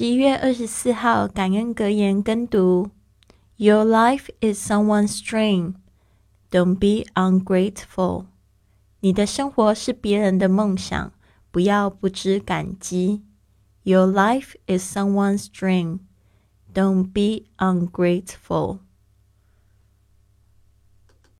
十一月二十四号感恩格言跟读：Your life is someone's dream. Don't be ungrateful. 你的生活是别人的梦想，不要不知感激。Your life is someone's dream. Don't be ungrateful.